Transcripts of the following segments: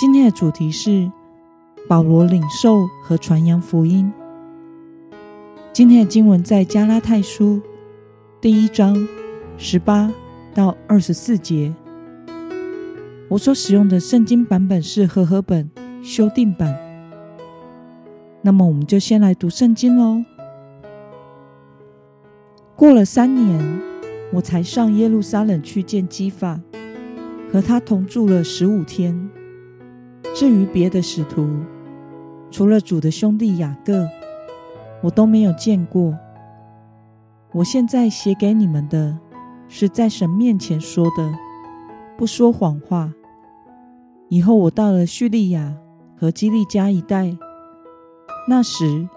今天的主题是保罗领受和传扬福音。今天的经文在加拉太书第一章十八到二十四节。我所使用的圣经版本是和合本修订版。那么，我们就先来读圣经喽。过了三年，我才上耶路撒冷去见基法，和他同住了十五天。至于别的使徒，除了主的兄弟雅各，我都没有见过。我现在写给你们的，是在神面前说的，不说谎话。以后我到了叙利亚和基利加一带，那时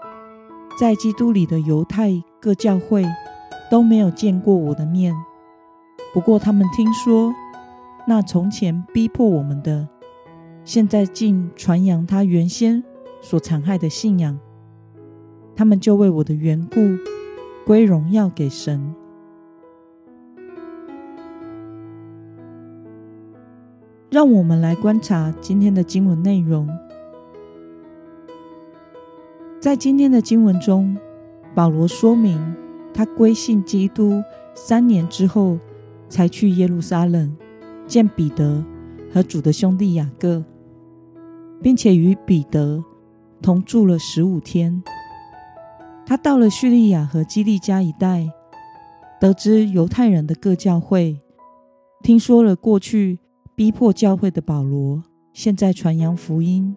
在基督里的犹太各教会都没有见过我的面。不过他们听说那从前逼迫我们的，现在竟传扬他原先所残害的信仰，他们就为我的缘故归荣耀给神。让我们来观察今天的经文内容。在今天的经文中，保罗说明他归信基督三年之后，才去耶路撒冷见彼得和主的兄弟雅各，并且与彼得同住了十五天。他到了叙利亚和基利加一带，得知犹太人的各教会听说了过去。逼迫教会的保罗，现在传扬福音，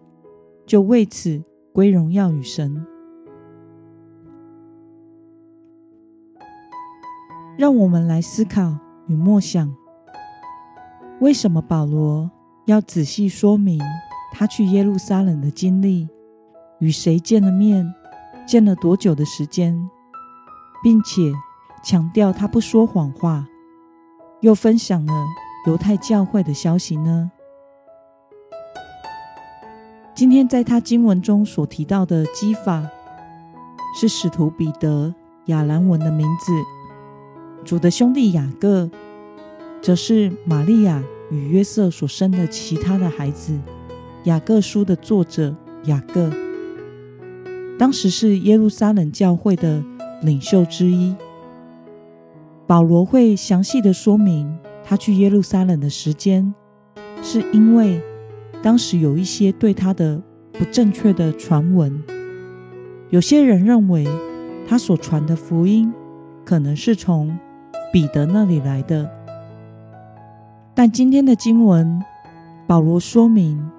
就为此归荣耀与神。让我们来思考与默想：为什么保罗要仔细说明他去耶路撒冷的经历，与谁见了面，见了多久的时间，并且强调他不说谎话，又分享了犹太教会的消息呢？今天在他经文中所提到的基法，是使徒彼得亚兰文的名字；主的兄弟雅各，则是玛利亚与约瑟所生的其他的孩子。雅各书的作者雅各，当时是耶路撒冷教会的领袖之一。保罗会详细的说明。他去耶路撒冷的时间，是因为当时有一些对他的不正确的传闻。有些人认为他所传的福音可能是从彼得那里来的，但今天的经文，保罗说明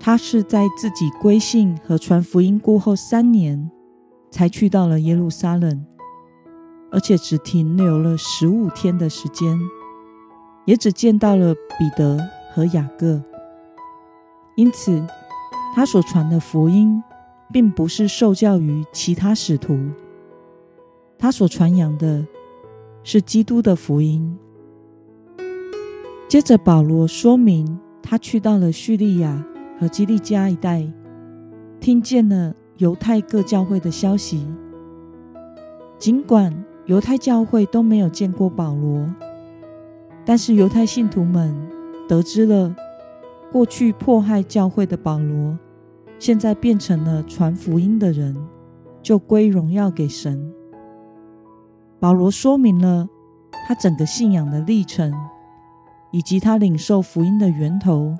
他是在自己归信和传福音过后三年，才去到了耶路撒冷，而且只停留了十五天的时间。也只见到了彼得和雅各，因此他所传的福音并不是受教于其他使徒，他所传扬的是基督的福音。接着保罗说明，他去到了叙利亚和基利加一带，听见了犹太各教会的消息，尽管犹太教会都没有见过保罗。但是犹太信徒们得知了过去迫害教会的保罗，现在变成了传福音的人，就归荣耀给神。保罗说明了他整个信仰的历程，以及他领受福音的源头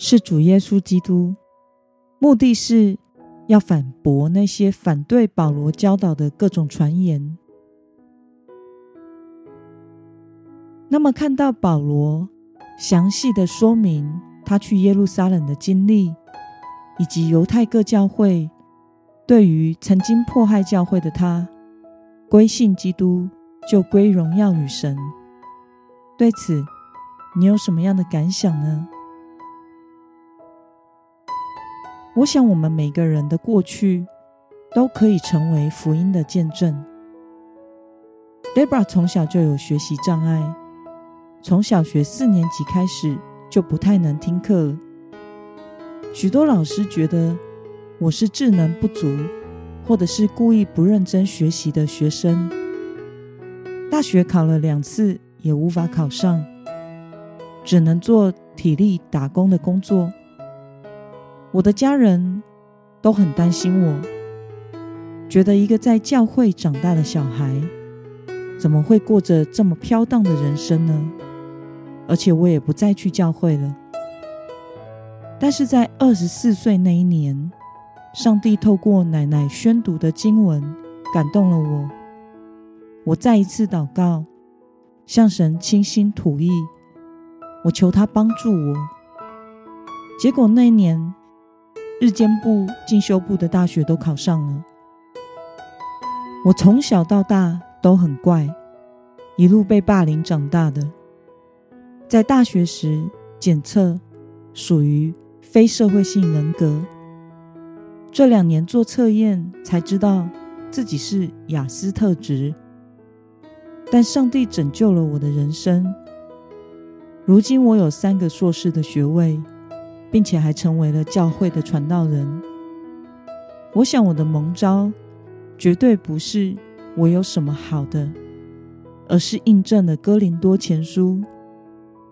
是主耶稣基督，目的是要反驳那些反对保罗教导的各种传言。那么，看到保罗详细的说明他去耶路撒冷的经历，以及犹太各教会对于曾经迫害教会的他归信基督，就归荣耀与神。对此，你有什么样的感想呢？我想，我们每个人的过去都可以成为福音的见证。Debra 从小就有学习障碍，从小学四年级开始就不太能听课。许多老师觉得我是智能不足，或者是故意不认真学习的学生。大学考了两次也无法考上，只能做体力打工的工作。我的家人都很担心我，觉得一个在教会长大的小孩，怎么会过着这么飘荡的人生呢？而且我也不再去教会了。但是在二十四岁那一年，上帝透过奶奶宣读的经文感动了我。我再一次祷告，向神倾心吐意，我求他帮助我。结果那一年，日间部、进修部的大学都考上了。我从小到大都很怪，一路被霸凌长大的。在大学时检测属于非社会性人格，这两年做测验才知道自己是雅斯特质。但上帝拯救了我的人生，如今我有三个硕士的学位，并且还成为了教会的传道人。我想我的蒙召绝对不是我有什么好的，而是印证了哥林多前书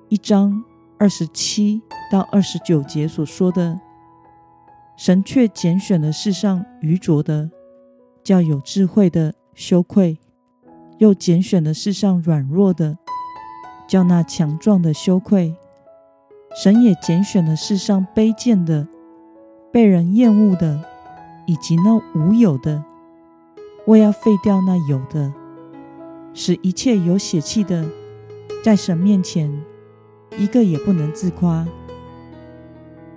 一章二十七到二十九节所说的：“神却拣选了世上愚拙的，叫有智慧的羞愧；又拣选了世上软弱的，叫那强壮的羞愧。神也拣选了世上卑贱的、被人厌恶的，以及那无有的，为要废掉那有的，使一切有血气的，在神面前。”一个也不能自夸，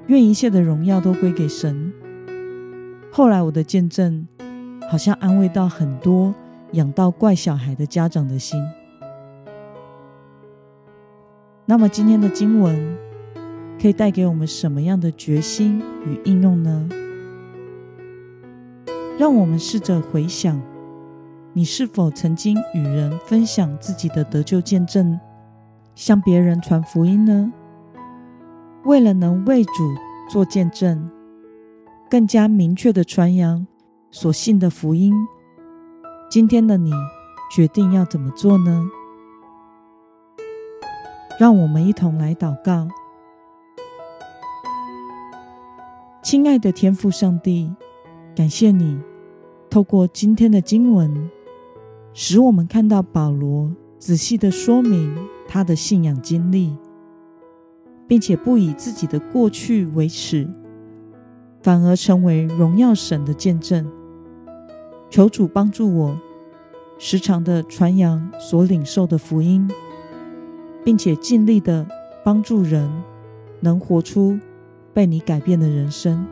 愿一切的荣耀都归给神。后来我的见证，好像安慰到很多养到怪小孩的家长的心。那么今天的经文可以带给我们什么样的决心与应用呢？让我们试着回想，你是否曾经与人分享自己的得救见证？向别人传福音呢？为了能为主做见证，更加明确地传扬所信的福音，今天的你决定要怎么做呢？让我们一同来祷告。亲爱的天父上帝，感谢你透过今天的经文，使我们看到保罗仔细的说明。他的信仰经历，并且不以自己的过去为耻，反而成为荣耀神的见证。求主帮助我，时常的传扬所领受的福音，并且尽力的帮助人，能活出被你改变的人生。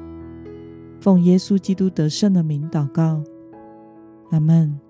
奉耶稣基督得胜的名祷告，阿门。